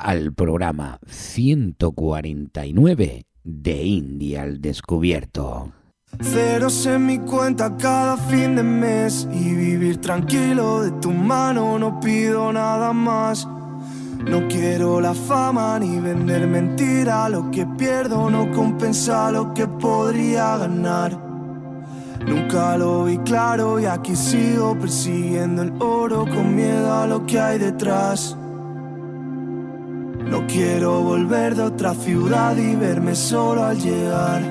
al programa 149 de India al Descubierto. Ceros en mi cuenta cada fin de mes y vivir tranquilo de tu mano no pido nada más. No quiero la fama ni vender mentira, lo que pierdo no compensa lo que podría ganar. Nunca lo vi claro y aquí sigo persiguiendo el oro con miedo a lo que hay detrás. No quiero volver de otra ciudad y verme solo al llegar.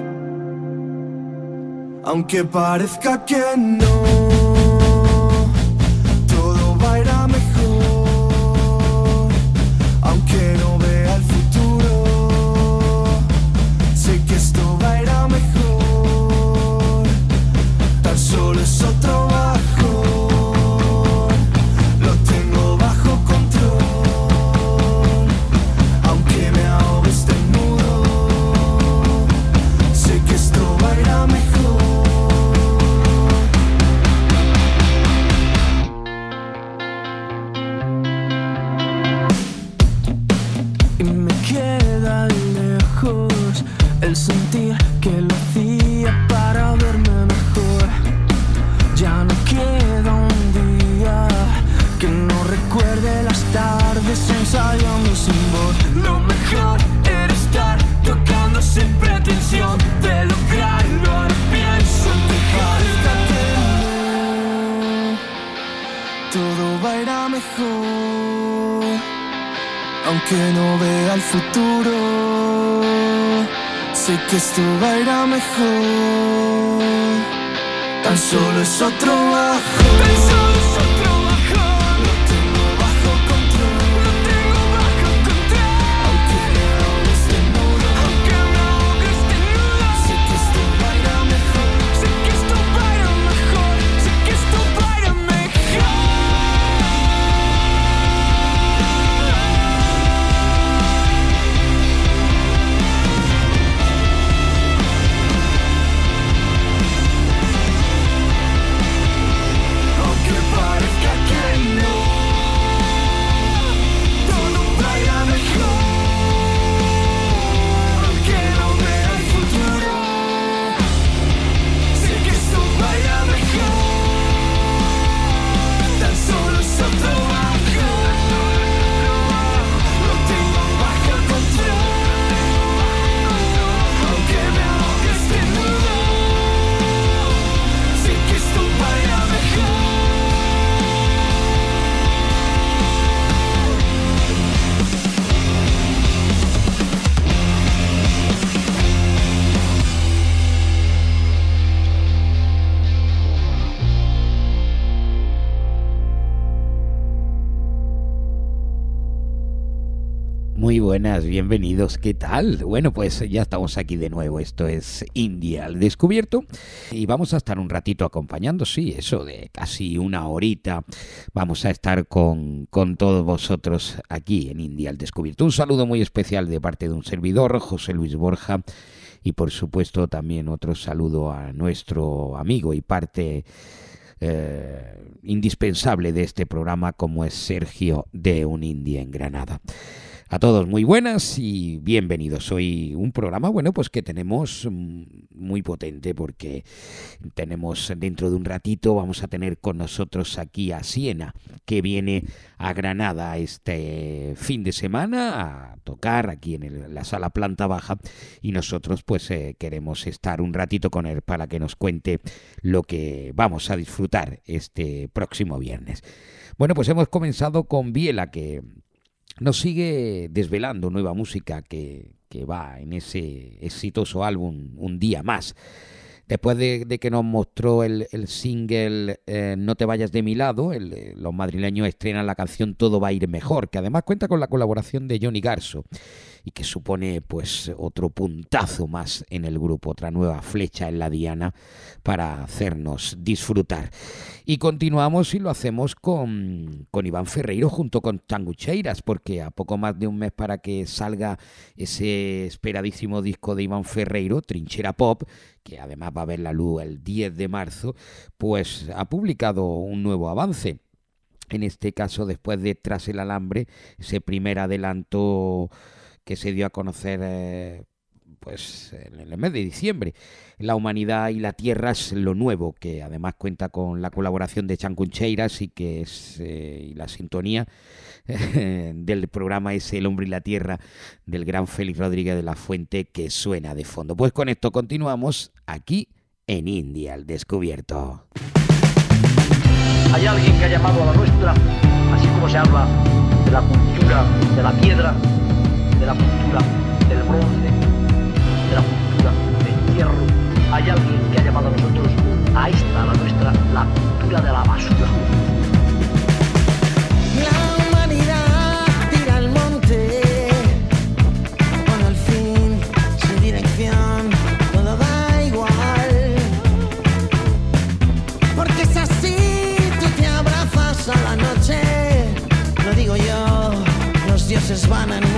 Aunque parezca que no, ensayando sin voz. Lo mejor era estar tocando sin pretensión de lograrlo. Ahora pienso esta Todo va a ir a mejor. Aunque no vea el futuro, sé que esto va a ir a mejor. Tan solo es otro bajo. Tan solo es otro bajo. Bienvenidos, ¿qué tal? Bueno, pues ya estamos aquí de nuevo, esto es India al Descubierto y vamos a estar un ratito acompañando, sí, eso de casi una horita, vamos a estar con, con todos vosotros aquí en India al Descubierto. Un saludo muy especial de parte de un servidor, José Luis Borja, y por supuesto también otro saludo a nuestro amigo y parte eh, indispensable de este programa como es Sergio de Un India en Granada. A todos muy buenas y bienvenidos. Hoy un programa, bueno, pues que tenemos mm, muy potente porque tenemos dentro de un ratito, vamos a tener con nosotros aquí a Siena, que viene a Granada este fin de semana a tocar aquí en la sala planta baja y nosotros pues eh, queremos estar un ratito con él para que nos cuente lo que vamos a disfrutar este próximo viernes. Bueno, pues hemos comenzado con Biela, que nos sigue desvelando nueva música que, va en ese exitoso álbum Un día más. Después de, de que nos mostró el, el single eh, No te vayas de mi lado, el, eh, los madrileños estrenan la canción Todo va a ir mejor, que además cuenta con la colaboración de Johnny Garso. Y que supone pues otro puntazo más en el grupo, otra nueva flecha en la diana para hacernos disfrutar. Y continuamos y lo hacemos con, con Iván Ferreiro junto con Tangucheiras, porque a poco más de un mes para que salga ese esperadísimo disco de Iván Ferreiro, Trinchera Pop, que además va a ver la luz el 10 de marzo, pues ha publicado un nuevo avance. En este caso, después de Tras el Alambre, ese primer adelanto que se dio a conocer eh, pues en el mes de diciembre. La humanidad y la tierra es lo nuevo, que además cuenta con la colaboración de Chanconcheiras y que es eh, y la sintonía del programa es El hombre y la tierra del gran Félix Rodríguez de la Fuente que suena de fondo. Pues con esto continuamos aquí en India al descubierto. Hay alguien que ha llamado a la nuestra, así como se habla de la cultura de la piedra, de la cultura del bronce, de la cultura del hierro. Hay alguien que ha llamado a nosotros, a esta, la nuestra, la cultura de la basura. La humanidad tira al monte Cuando al fin su dirección todo da igual Porque es así, tú te abrazas a la noche Lo digo yo, los dioses van a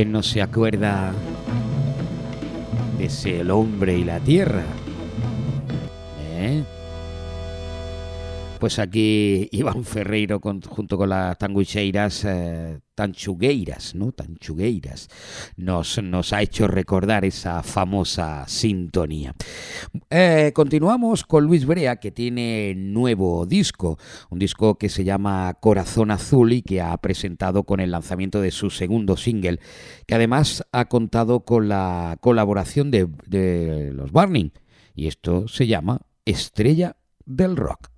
¿Quién no se acuerda de ese el hombre y la tierra? Pues aquí Iván Ferreiro junto con las tanguicheiras, eh, tanchugueiras, ¿no? Tanchugueiras, nos, ha hecho recordar esa famosa sintonía. Eh, continuamos con Luis Brea, que tiene nuevo disco, un disco que se llama Corazón Azul y que ha presentado con el lanzamiento de su segundo single, que además ha contado con la colaboración de, de los Burning, y esto se llama Estrella del Rock.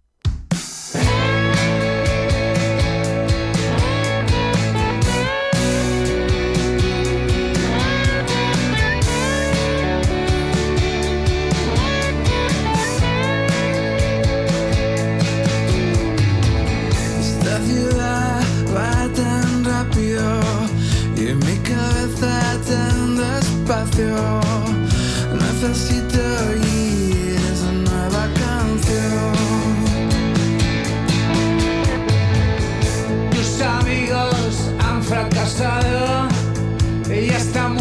espacio. Necesito oír esa nueva canción. Tus amigos han fracasado y ya están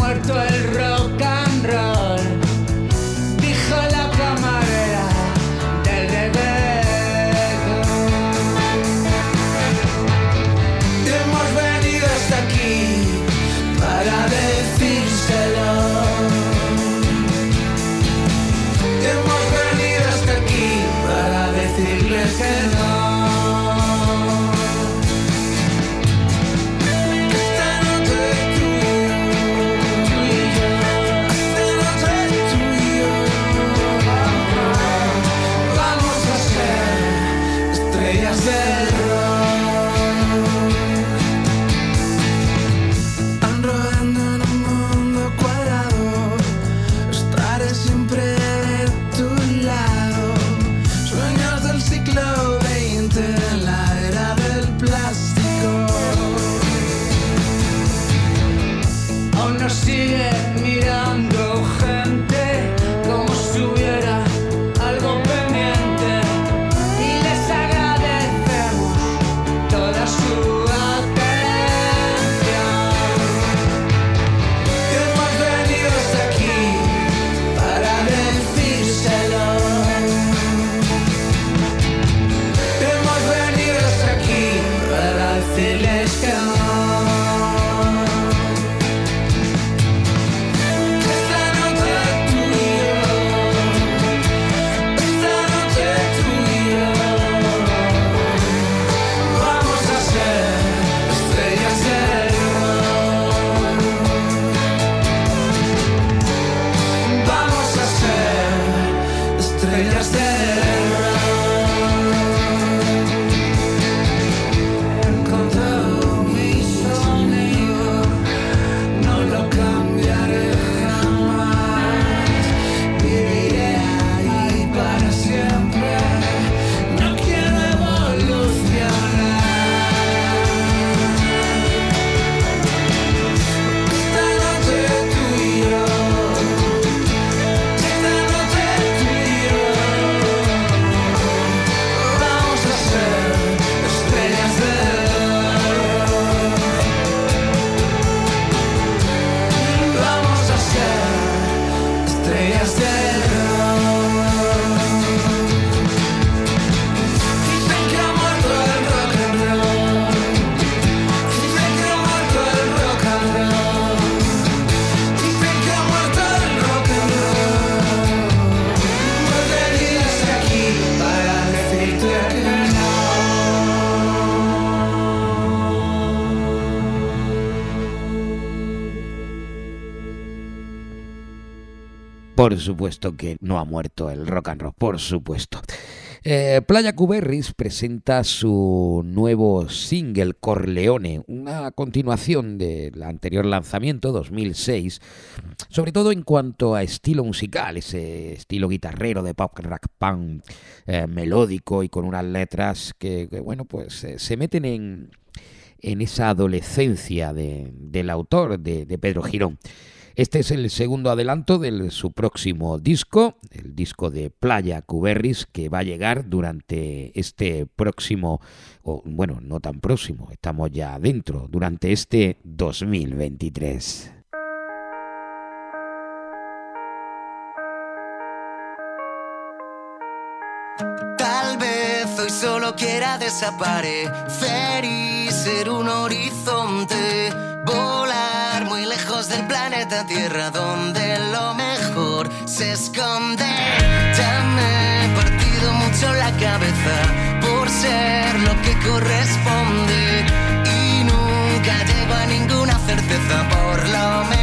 Por supuesto que no ha muerto el rock and roll, por supuesto. Eh, Playa Cuberris presenta su nuevo single Corleone, una continuación del anterior lanzamiento 2006, sobre todo en cuanto a estilo musical, ese estilo guitarrero de pop rock punk eh, melódico y con unas letras que, bueno, pues eh, se meten en, en esa adolescencia del autor, de, de Pedro Girón. Este es el segundo adelanto de su próximo disco, el disco de Playa Cuberris, que va a llegar durante este próximo, o bueno, no tan próximo, estamos ya adentro, durante este 2023. Tal vez hoy solo quiera desaparecer y ser un horizonte lejos del planeta Tierra donde lo mejor se esconde. Ya me he partido mucho la cabeza por ser lo que corresponde y nunca llego a ninguna certeza por lo menos.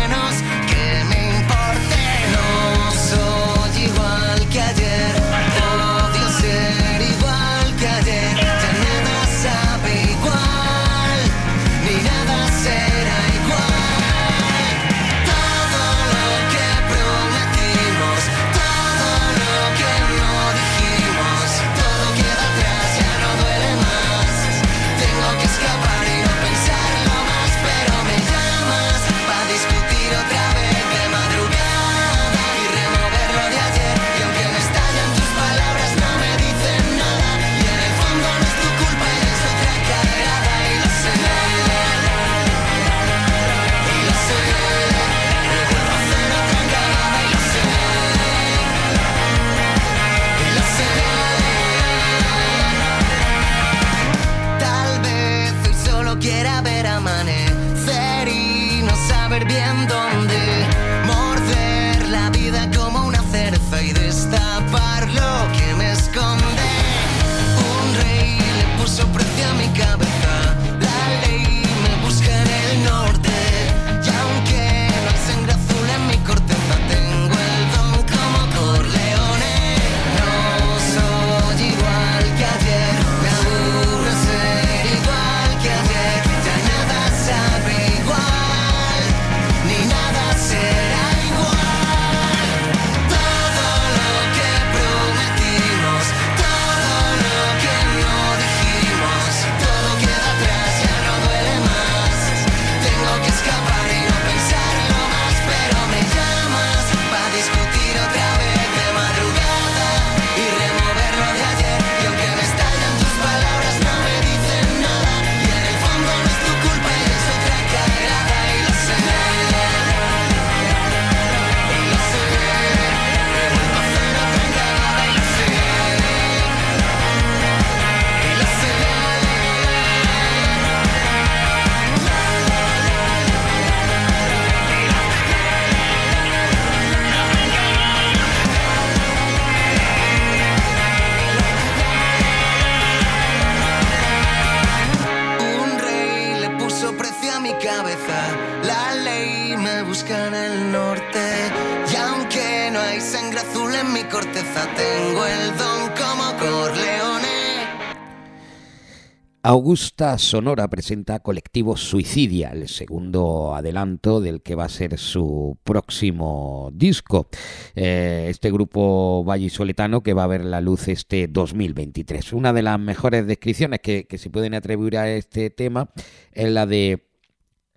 Augusta Sonora presenta Colectivo Suicidia, el segundo adelanto del que va a ser su próximo disco. Eh, este grupo vallisoletano que va a ver la luz este 2023. Una de las mejores descripciones que, se pueden atribuir a este tema es la de,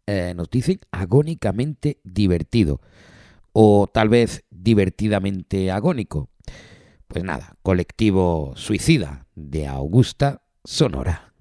eh, nos dicen, agónicamente divertido o tal vez divertidamente agónico. Pues nada, colectivo suicida de Augusta Sonora.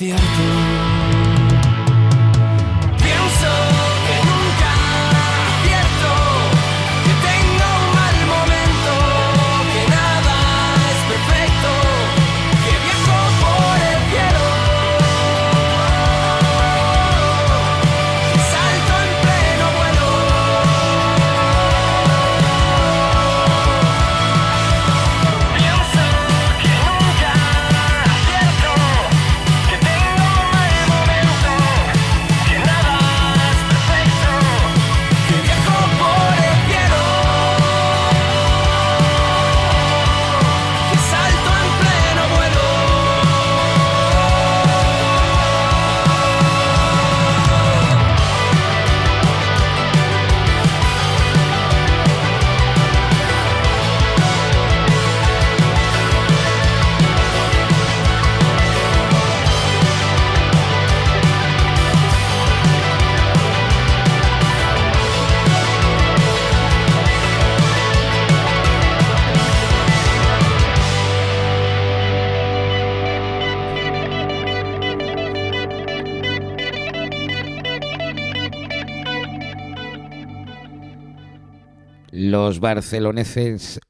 cierto. Barceloneses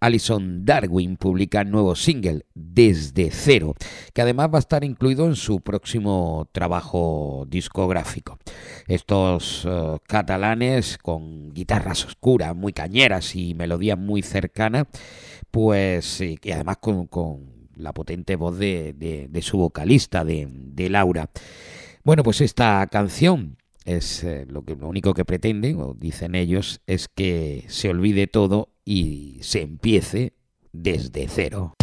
Alison Darwin publican nuevo single Desde Cero, que además va a estar incluido en su próximo trabajo discográfico. Estos eh, catalanes con guitarras oscuras, muy cañeras y melodía muy cercana, pues y además con, con la potente voz de, su vocalista, de Laura. Bueno, pues esta canción es eh, lo que lo único que pretenden, o dicen ellos, es que se olvide todo y se empiece desde cero.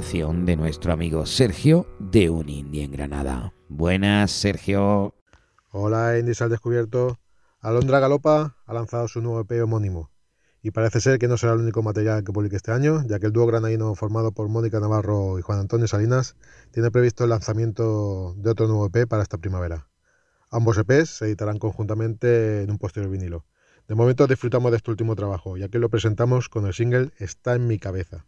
De nuestro amigo Sergio de Un Indie en Granada. Buenas, Sergio. Hola, Indies al descubierto. Alondra Galopa ha lanzado su nuevo EP homónimo. Y parece ser que no será el único material que publique este año, ya que el dúo granadino formado por Mónica Navarro y Juan Antonio Salinas tiene previsto el lanzamiento de otro nuevo EP para esta primavera. Ambos EPs se editarán conjuntamente en un posterior vinilo. De momento disfrutamos de este último trabajo, ya que lo presentamos con el single Está en mi cabeza.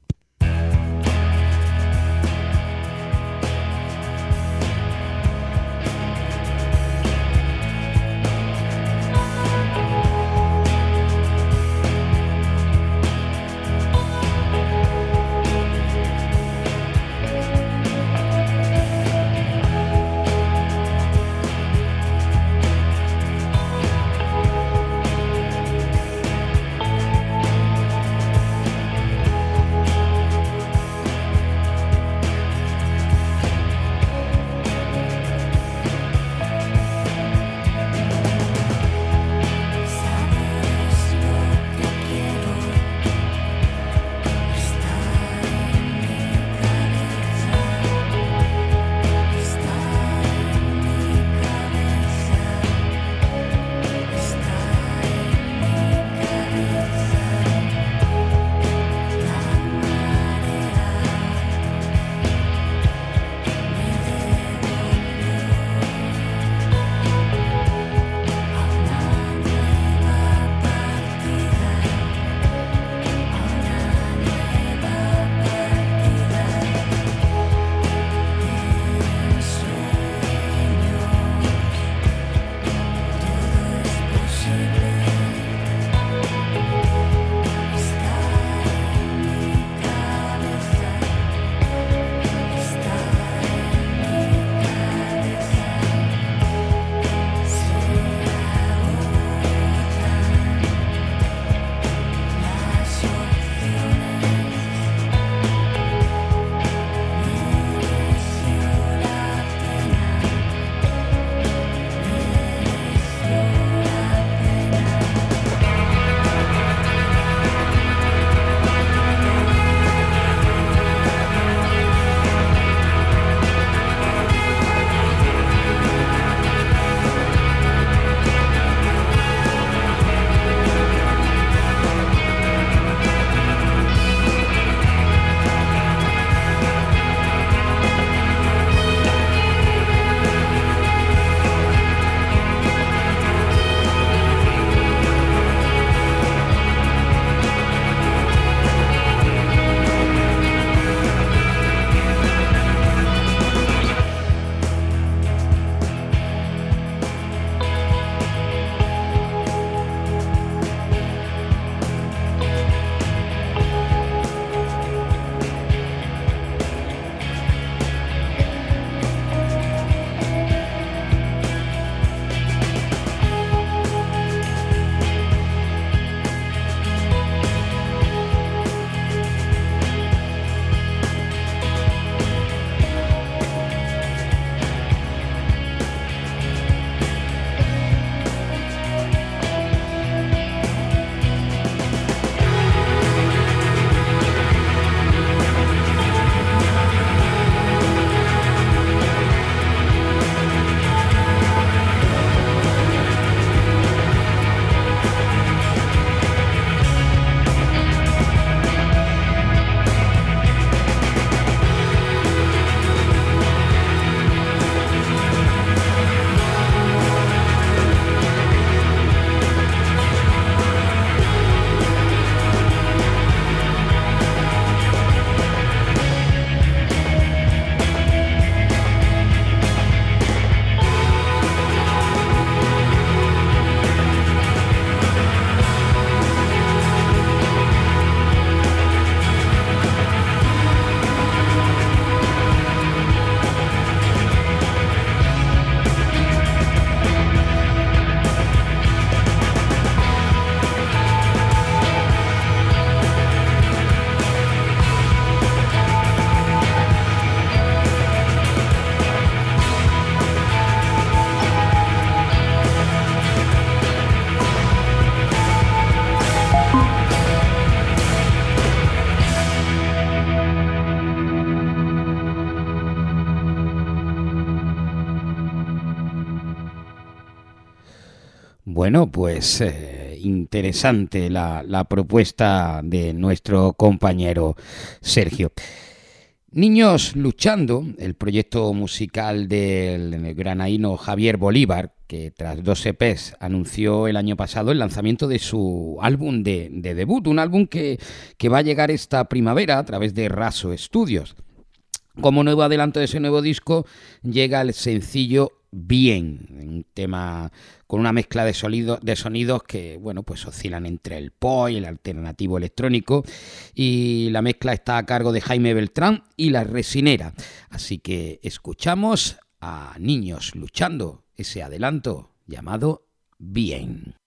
Bueno, pues eh, interesante la, propuesta de nuestro compañero Sergio. Niños Luchando, el proyecto musical del granaíno Javier Bolívar, que tras dos EPs anunció el año pasado el lanzamiento de su álbum de, de debut, un álbum que, que va a llegar esta primavera a través de Raso Studios. Como nuevo adelanto de ese nuevo disco llega el sencillo Bien, un tema con una mezcla de, sonido, de sonidos que bueno pues oscilan entre el pop y el alternativo electrónico y la mezcla está a cargo de Jaime Beltrán y la resinera. Así que escuchamos a niños luchando ese adelanto llamado Bien.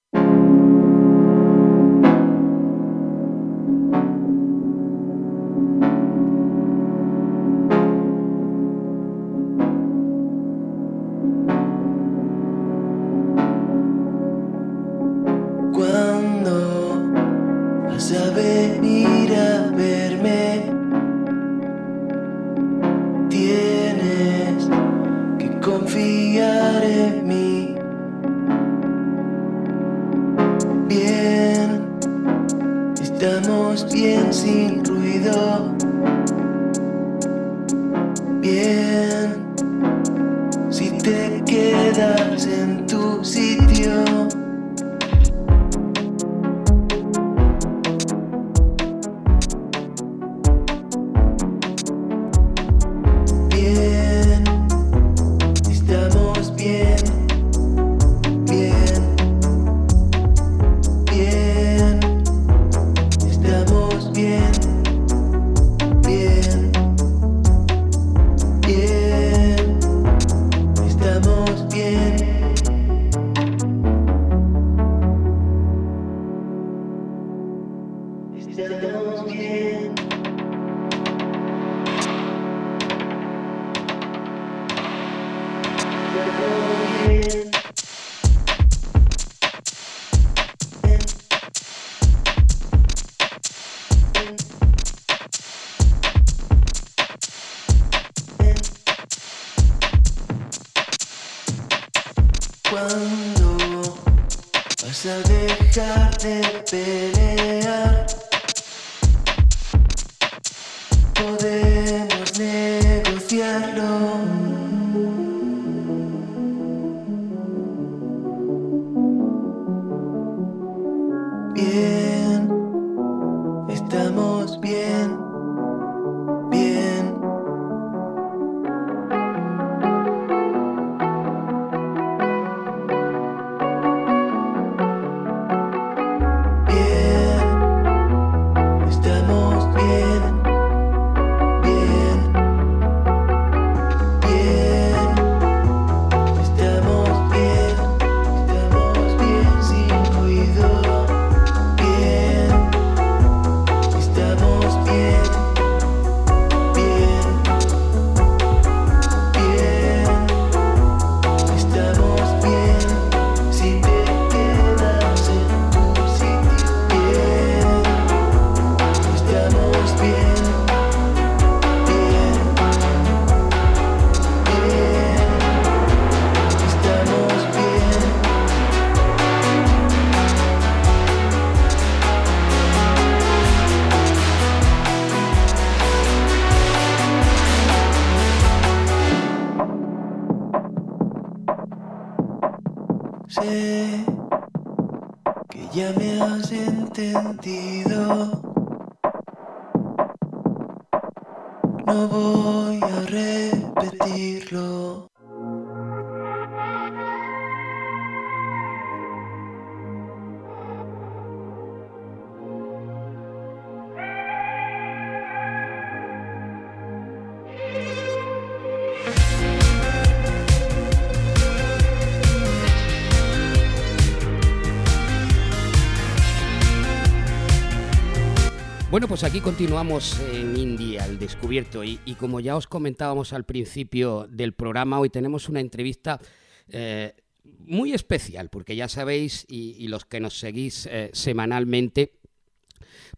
Pues aquí continuamos en India, al descubierto. Y, como ya os comentábamos al principio del programa, hoy tenemos una entrevista eh, muy especial, porque ya sabéis, y, y los que nos seguís eh, semanalmente,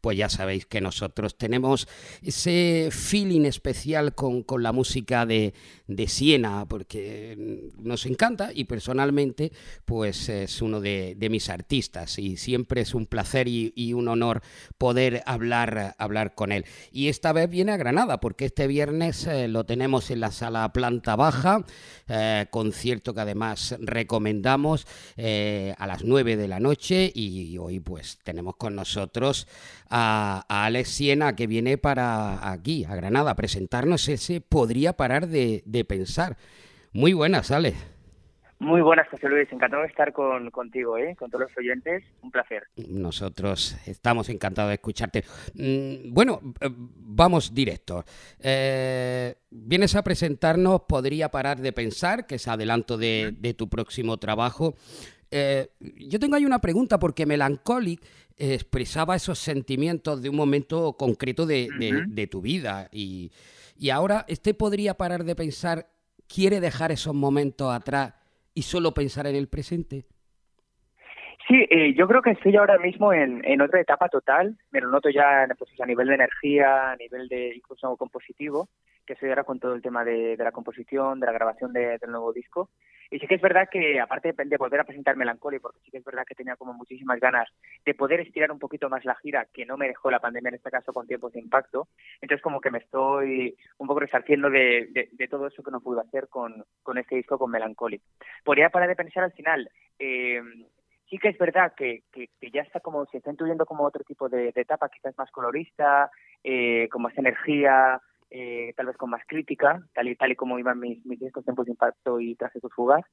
pues ya sabéis que nosotros tenemos ese feeling especial con, con la música de, de, Siena, porque nos encanta y personalmente pues es uno de, mis artistas y siempre es un placer y, y, un honor poder hablar, hablar con él. Y esta vez viene a Granada, porque este viernes eh, lo tenemos en la sala planta baja, eh, concierto que además recomendamos eh, a las 9 de la noche y hoy pues tenemos con nosotros a, a, Alex Siena que viene para aquí, a Granada, a presentarnos ese Podría parar de, de pensar. Muy buenas, Alex. Muy buenas, José Luis. Encantado de estar con, contigo, ¿eh? con todos los oyentes. Un placer. Nosotros estamos encantados de escucharte. Mm, bueno, eh, vamos directo. Eh, vienes a presentarnos Podría parar de pensar, que es adelanto de, de tu próximo trabajo. Eh, yo tengo ahí una pregunta porque Melancholic expresaba esos sentimientos de un momento concreto de, de, uh -huh. de tu vida y, y ahora este podría parar de pensar, quiere dejar esos momentos atrás y solo pensar en el presente? Sí, eh, yo creo que estoy ahora mismo en, en, otra etapa total. Me lo noto ya pues, a nivel de energía, a nivel de incluso compositivo, que estoy ahora con todo el tema de, de la composición, de la grabación de, del nuevo disco. Y sí que es verdad que, aparte de volver a presentar Melancholy, porque sí que es verdad que tenía como muchísimas ganas de poder estirar un poquito más la gira, que no me dejó la pandemia en este caso con tiempos de impacto, entonces como que me estoy un poco resarciendo de, de, de todo eso que no pude hacer con, con este disco, con Melancholy. Podría parar de pensar al final, eh, sí que es verdad que, que, que, ya está como, se está intuyendo como otro tipo de, de etapa, quizás más colorista, eh, con más energía, eh, tal vez con más crítica, tal y tal y como iban mis, mis discos Tiempos de Impacto y Trágicos Fugas,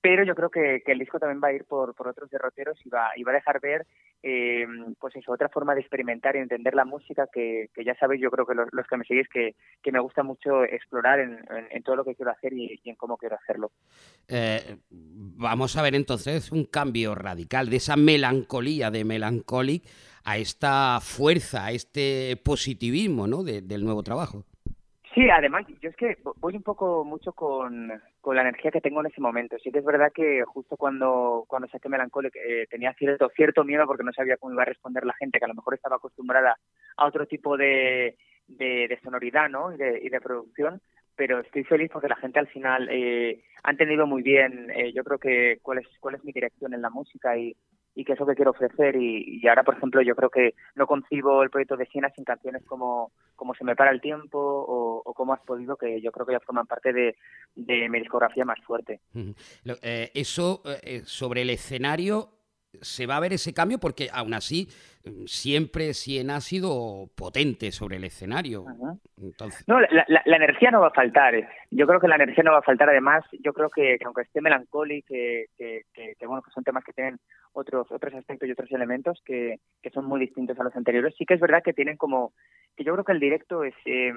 pero yo creo que, el disco también va a ir por, por otros derroteros y va, y va a dejar ver eh, pues eso, otra forma de experimentar y entender la música que, que ya sabéis, yo creo que los, que me seguís, que, que me gusta mucho explorar en, todo lo que quiero hacer y, en cómo quiero hacerlo. Eh, vamos a ver entonces un cambio radical de esa melancolía de Melancholic a esta fuerza, a este positivismo ¿no? de, del nuevo trabajo. Sí, además, yo es que voy un poco mucho con, con la energía que tengo en ese momento. Sí que es verdad que justo cuando, cuando saqué Melancholic eh, tenía cierto, cierto miedo porque no sabía cómo iba a responder la gente, que a lo mejor estaba acostumbrada a otro tipo de, de, de sonoridad ¿no? y, de, y de producción, pero estoy feliz porque la gente al final eh, ha entendido muy bien, eh, yo creo que cuál es, cuál es mi dirección en la música y, y qué es lo que quiero ofrecer y, y, ahora por ejemplo yo creo que no concibo el proyecto de Siena sin canciones como, como Se me para el tiempo o, o Cómo has podido que yo creo que ya forman parte de, de mi discografía más fuerte. Eh, eso eh, sobre el escenario se va a ver ese cambio porque aún así siempre Siena ha sido potente sobre el escenario. Entonces... No, la, la, la, energía no va a faltar. Yo creo que la energía no va a faltar. Además, yo creo que, que aunque esté melancólico, que, que, que, que, bueno, que son temas que tienen otros otros aspectos y otros elementos que, que son muy distintos a los anteriores, sí que es verdad que tienen como que yo creo que el directo es eh,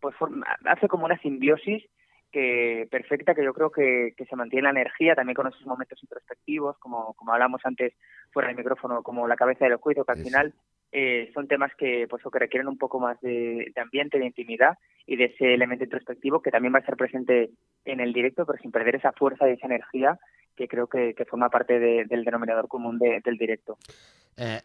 pues forma, hace como una simbiosis que perfecta, que yo creo que, que, se mantiene la energía también con esos momentos introspectivos, como, como hablamos antes fuera del micrófono, como la cabeza del juicio, que al final eh, son temas que, pues, que requieren un poco más de, de, ambiente, de intimidad y de ese elemento introspectivo que también va a estar presente en el directo, pero sin perder esa fuerza y esa energía que creo que, que forma parte de, del denominador común de, del directo. Eh,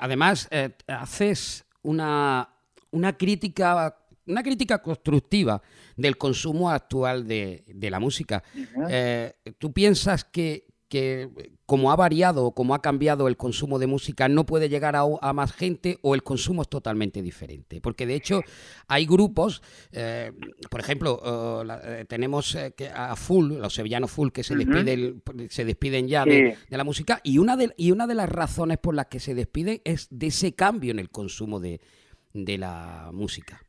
además, eh, haces una, una crítica una crítica constructiva del consumo actual de, de la música. Uh -huh. eh, ¿Tú piensas que, que, como ha variado, como ha cambiado el consumo de música, no puede llegar a, a más gente o el consumo es totalmente diferente? Porque de hecho hay grupos, eh, por ejemplo, uh, la, eh, tenemos eh, que a Full, los sevillanos Full, que se, uh -huh. despiden, se despiden ya sí. de, de, la música, y una de, y una de las razones por las que se despiden es de ese cambio en el consumo de, de la música.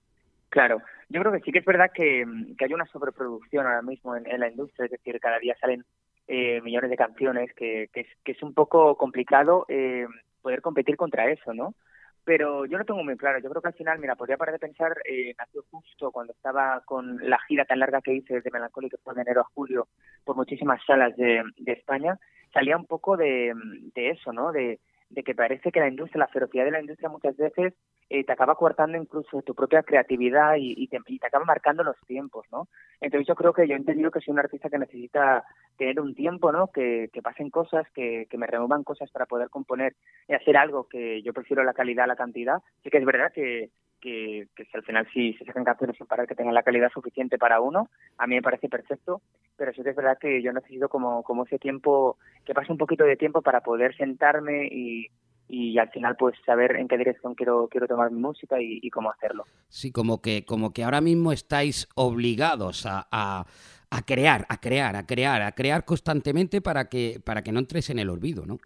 Claro, yo creo que sí que es verdad que, que hay una sobreproducción ahora mismo en, en, la industria, es decir, cada día salen eh, millones de canciones, que, que, es, que es un poco complicado eh, poder competir contra eso, ¿no? Pero yo no tengo muy claro, yo creo que al final, mira, podría parar de pensar, eh, nació justo cuando estaba con la gira tan larga que hice desde Melancólico, que fue de enero a julio, por muchísimas salas de, de España, salía un poco de, de eso, ¿no? De, de que parece que la industria, la ferocidad de la industria muchas veces eh, te acaba cortando incluso tu propia creatividad y, y, te, y, te, acaba marcando los tiempos, ¿no? Entonces yo creo que yo he entendido que soy un artista que necesita tener un tiempo, ¿no? Que, que pasen cosas, que, que, me remuevan cosas para poder componer y hacer algo que yo prefiero la calidad a la cantidad. Sí que es verdad que, que, si al final si se sacan canciones sin parar que tengan la calidad suficiente para uno, a mí me parece perfecto, pero sí que es verdad que yo necesito como, como ese tiempo, que pase un poquito de tiempo para poder sentarme y, y al final pues saber en qué dirección quiero quiero tomar mi música y, y cómo hacerlo. Sí, como que como que ahora mismo estáis obligados a, a, a, crear, a crear, a crear, a crear constantemente para que para que no entres en el olvido, ¿no?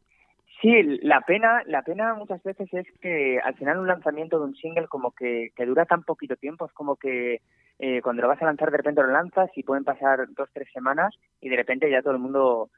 Sí, la pena, la pena muchas veces es que al final un lanzamiento de un single como que, que dura tan poquito tiempo, es como que eh, cuando lo vas a lanzar de repente lo lanzas y pueden pasar dos, tres semanas y de repente ya todo el mundo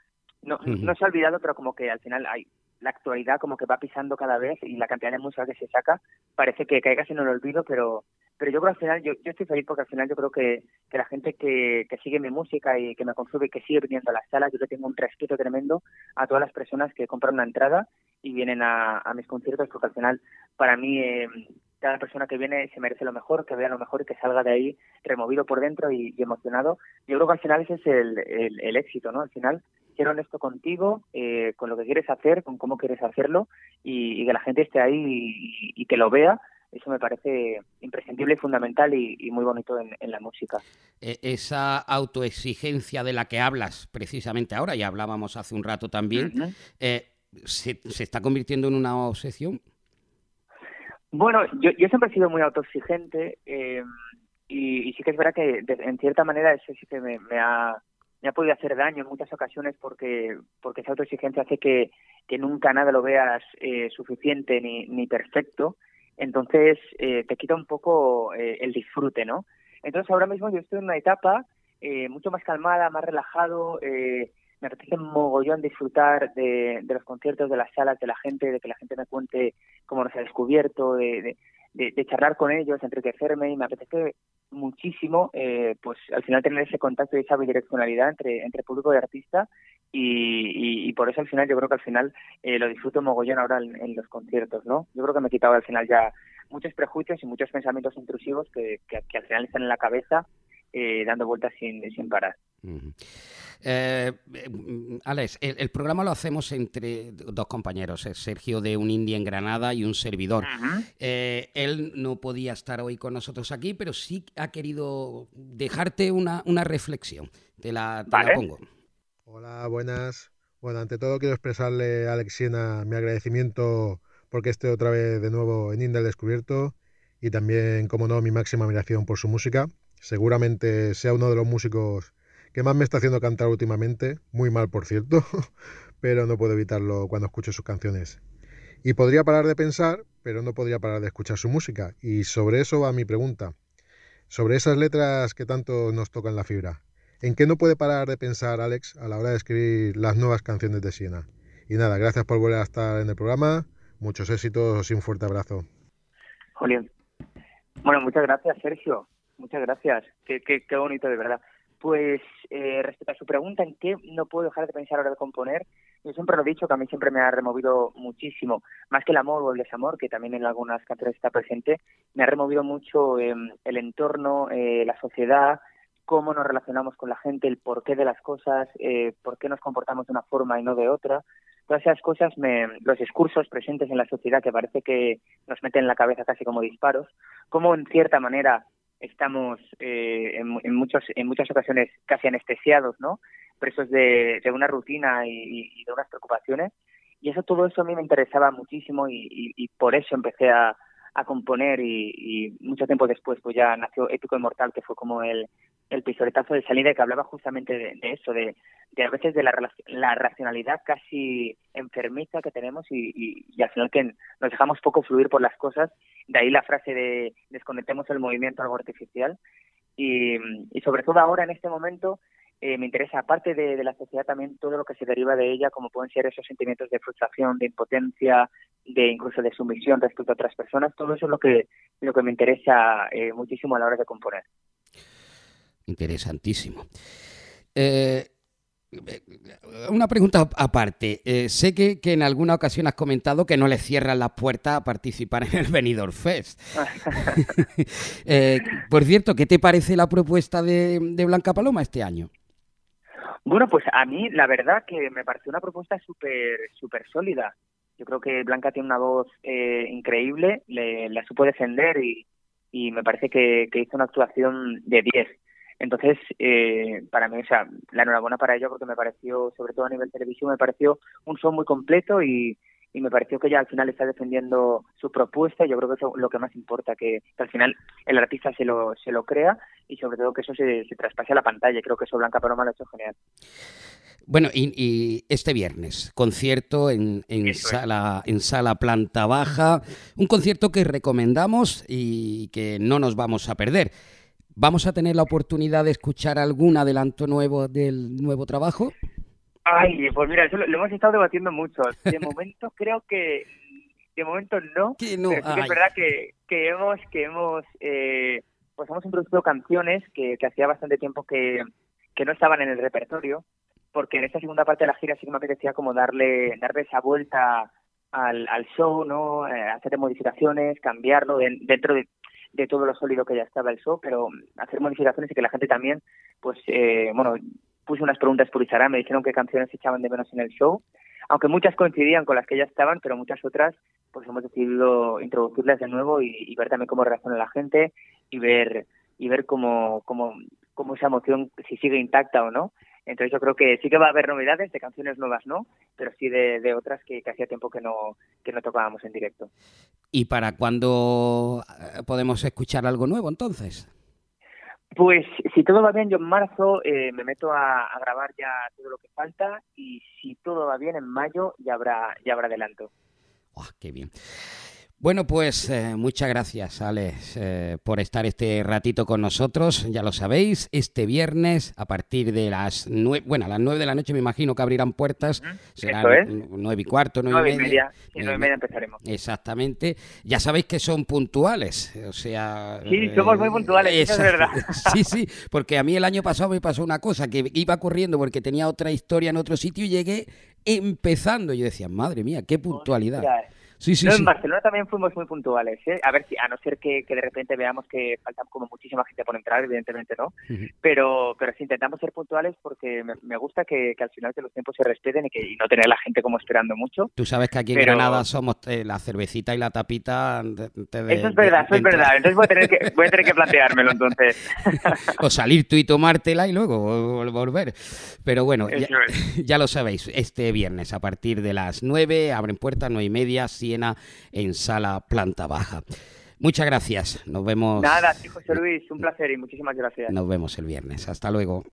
no, uh -huh. no se ha olvidado, pero como que al final hay la actualidad como que va pisando cada vez y la cantidad de música que se saca parece que caigas en el olvido, pero pero yo creo al final, yo, yo estoy feliz porque al final yo creo que, que la gente que, que sigue mi música y que me consume y que sigue viniendo a las salas, yo le tengo un respeto tremendo a todas las personas que compran una entrada y vienen a, mis conciertos porque al final para mí eh, cada persona que viene se merece lo mejor, que vea lo mejor y que salga de ahí removido por dentro y, y emocionado. Yo creo que al final ese es el, el, el éxito, ¿no? Al final ser honesto contigo, eh, con lo que quieres hacer, con cómo quieres hacerlo y, y que la gente esté ahí y, y, que lo vea. Eso me parece imprescindible fundamental y, y muy bonito en, en, la música. Esa autoexigencia de la que hablas precisamente ahora, ya hablábamos hace un rato también, uh -huh. eh, ¿se, ¿se, está convirtiendo en una obsesión? Bueno, yo, yo siempre he sido muy autoexigente eh, y, y, sí que es verdad que de, en cierta manera eso sí que me, me ha me ha podido hacer daño en muchas ocasiones porque porque esa autoexigencia hace que, que nunca nada lo veas eh, suficiente ni, ni perfecto entonces eh, te quita un poco eh, el disfrute no entonces ahora mismo yo estoy en una etapa eh, mucho más calmada más relajado eh, me apetece mogollón disfrutar de, de, los conciertos de las salas de la gente de que la gente me cuente cómo nos ha descubierto de, de, de, charlar con ellos enriquecerme y me apetece muchísimo eh, pues al final tener ese contacto y esa bidireccionalidad entre, entre público y artista y, por eso al final yo creo que al final eh, lo disfruto mogollón ahora en, los conciertos, ¿no? Yo creo que me he quitado al final ya muchos prejuicios y muchos pensamientos intrusivos que, que, al final están en la cabeza eh, dando vueltas sin, sin parar. Eh, Alex, el, el, programa lo hacemos entre dos compañeros, Sergio de Un Indie en Granada y un servidor. Uh -huh. eh, él no podía estar hoy con nosotros aquí, pero sí ha querido dejarte una, una reflexión. Te la, te vale. la pongo. Hola, buenas. Bueno, ante todo quiero expresarle a Alex Siena mi agradecimiento porque esté otra vez de nuevo en Indie al Descubierto y también, como no, mi máxima admiración por su música. Seguramente sea uno de los músicos que más me está haciendo cantar últimamente, muy mal por cierto, pero no puedo evitarlo cuando escucho sus canciones. Y podría parar de pensar, pero no podría parar de escuchar su música. Y sobre eso va mi pregunta. Sobre esas letras que tanto nos tocan la fibra. ¿En qué no puede parar de pensar Alex a la hora de escribir las nuevas canciones de Siena? Y nada, gracias por volver a estar en el programa. Muchos éxitos y un fuerte abrazo. Julián. Bueno, muchas gracias, Sergio. Muchas gracias. Qué, qué, qué bonito, de verdad. Pues eh, respecto a su pregunta, ¿en qué no puedo dejar de pensar ahora de componer? Yo siempre lo he dicho que a mí siempre me ha removido muchísimo, más que el amor o el desamor, que también en algunas canciones está presente, me ha removido mucho eh, el entorno, eh, la sociedad, cómo nos relacionamos con la gente, el porqué de las cosas, eh, por qué nos comportamos de una forma y no de otra. Todas esas cosas, me, los discursos presentes en la sociedad que parece que nos meten en la cabeza casi como disparos, cómo en cierta manera estamos eh, en, en, muchos, en muchas ocasiones casi anestesiados, ¿no? Presos de, una rutina y, de unas preocupaciones. Y eso, todo eso a mí me interesaba muchísimo y, por eso empecé a, a componer y, y, mucho tiempo después pues ya nació Épico Inmortal, que fue como el, el pistoletazo de salida que hablaba justamente de, eso, de, a veces de la, la racionalidad casi enfermiza que tenemos y, al final que nos dejamos poco fluir por las cosas, de ahí la frase de desconectemos el movimiento algo artificial y, y sobre todo ahora en este momento eh, me interesa, aparte de, de, la sociedad, también todo lo que se deriva de ella, como pueden ser esos sentimientos de frustración, de impotencia, de incluso de sumisión respecto a otras personas. Todo eso es lo que, lo que me interesa eh, muchísimo a la hora de componer. Interesantísimo. Eh, una pregunta aparte. Eh, sé que, que en alguna ocasión has comentado que no le cierran las puertas a participar en el Benidorm Fest. Eh, por cierto, ¿qué te parece la propuesta de, de Blanca Paloma este año? Bueno, pues a mí la verdad que me pareció una propuesta súper súper sólida. Yo creo que Blanca tiene una voz eh, increíble, le, la supo defender y, y me parece que, que hizo una actuación de 10. Entonces, eh, para mí, o sea, la enhorabuena para ello porque me pareció, sobre todo a nivel televisión, me pareció un show muy completo y, y me pareció que ella al final está defendiendo su propuesta yo creo que eso es lo que más importa, que, que al final el artista se lo, se lo crea y sobre todo que eso se, se traspase a la pantalla. Creo que eso Blanca Paloma lo ha hecho genial. Bueno, y, y este viernes, concierto en, en sala, en sala planta baja, un concierto que recomendamos y que no nos vamos a perder. ¿Vamos a tener la oportunidad de escuchar algún adelanto nuevo del nuevo trabajo? Ay, pues mira, eso lo, lo hemos estado debatiendo mucho. De momento creo que, de momento no, Que no, pero sí que ay. es verdad que, que hemos, que hemos, eh, pues hemos introducido canciones que, que hacía bastante tiempo que, que no estaban en el repertorio, porque en esta segunda parte de la gira sí que me apetecía como darle, darle esa vuelta al, al show, ¿no? Eh, hacer modificaciones, cambiarlo de- dentro de, de todo lo sólido que ya estaba el show, pero hacer modificaciones y que la gente también, pues, eh, bueno, puse unas preguntas por Instagram, me dijeron qué canciones echaban de menos en el show, aunque muchas coincidían con las que ya estaban, pero muchas otras, pues hemos decidido introducirlas de nuevo y, y ver también cómo reacciona la gente y ver y ver cómo, cómo, cómo esa emoción, si sigue intacta o no. Entonces yo creo que sí que va a haber novedades, de canciones nuevas no, pero sí de, de otras que, que hacía tiempo que no, que no tocábamos en directo. ¿Y para cuándo eh, podemos escuchar algo nuevo entonces? Pues si todo va bien, yo en marzo eh, me meto a, a grabar ya todo lo que falta y si todo va bien, en mayo ya habrá, ya habrá adelanto. ¡Uah, qué bien! Bueno, pues eh, muchas gracias, Alex, eh, por estar este ratito con nosotros. Ya lo sabéis, este viernes a partir de las nueve, bueno, a las nueve de la noche me imagino que abrirán puertas. Serán nueve y cuarto, nueve, Nueve y y media. sí, Nueve y media empezaremos. Exactamente. Ya sabéis que son puntuales, o sea... Sí, somos muy puntuales, eso es verdad. Sí, sí, porque a mí el año pasado me pasó una cosa, que iba corriendo porque tenía otra historia en otro sitio y llegué empezando. Y yo decía, madre mía, qué puntualidad. Sí, sí, no, sí. en Barcelona también fuimos muy puntuales, ¿eh? A ver si, a no ser que, que de repente veamos que falta como muchísima gente por entrar, evidentemente no. Ujú. Pero, pero sí intentamos ser puntuales porque me, me gusta que, que al final que los tiempos se respeten y que y no tener a la gente como esperando mucho. Tú sabes que aquí en Pero- Granada somos eh, la cervecita y la tapita. de- de- eso es de- verdad, eso de es verdad. Entonces voy a tener que, voy a tener que planteármelo entonces. O salir tú y tomártela y luego vol- volver. Pero bueno, ya, Eso ya lo sabéis, este viernes a partir de las 9 abren puertas, 9 y media, En sala planta baja. Muchas gracias. Nos vemos. Nada, sí, José Luis, un placer y muchísimas gracias. Nos vemos el viernes. Hasta luego.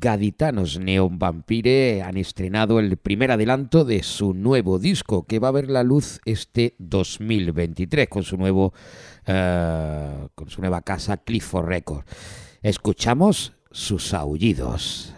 Gaditanos Neon Vampire han estrenado el primer adelanto de su nuevo disco que va a ver la luz este 2023 con su nuevo eh, con su nueva casa Clifford Records. Escuchamos sus. Aullidos,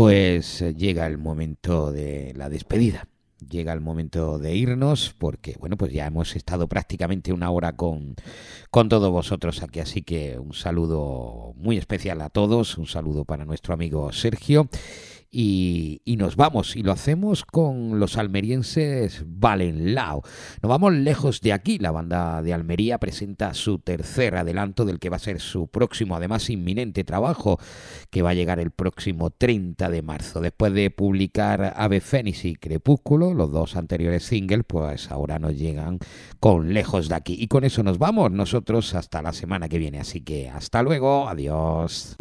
pues eh, llega el momento de la despedida. Llega el momento de irnos porque, bueno, pues ya hemos estado prácticamente una hora con, con todos vosotros aquí. Así que un saludo muy especial a todos, un saludo para nuestro amigo Sergio y, nos vamos y lo hacemos con los almerienses Valenlao. Nos vamos lejos de aquí. La banda de Almería presenta su tercer adelanto del que va a ser su próximo, además inminente trabajo, que va a llegar el próximo 30 de marzo. Después de publicar Ave Fénix y Crepúsculo, los dos anteriores singles, pues ahora nos llegan con lejos de aquí. Y con eso nos vamos nosotros hasta la semana que viene. Así que hasta luego. Adiós.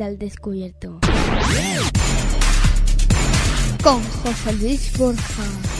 Al descubierto. Con José Luis Borja.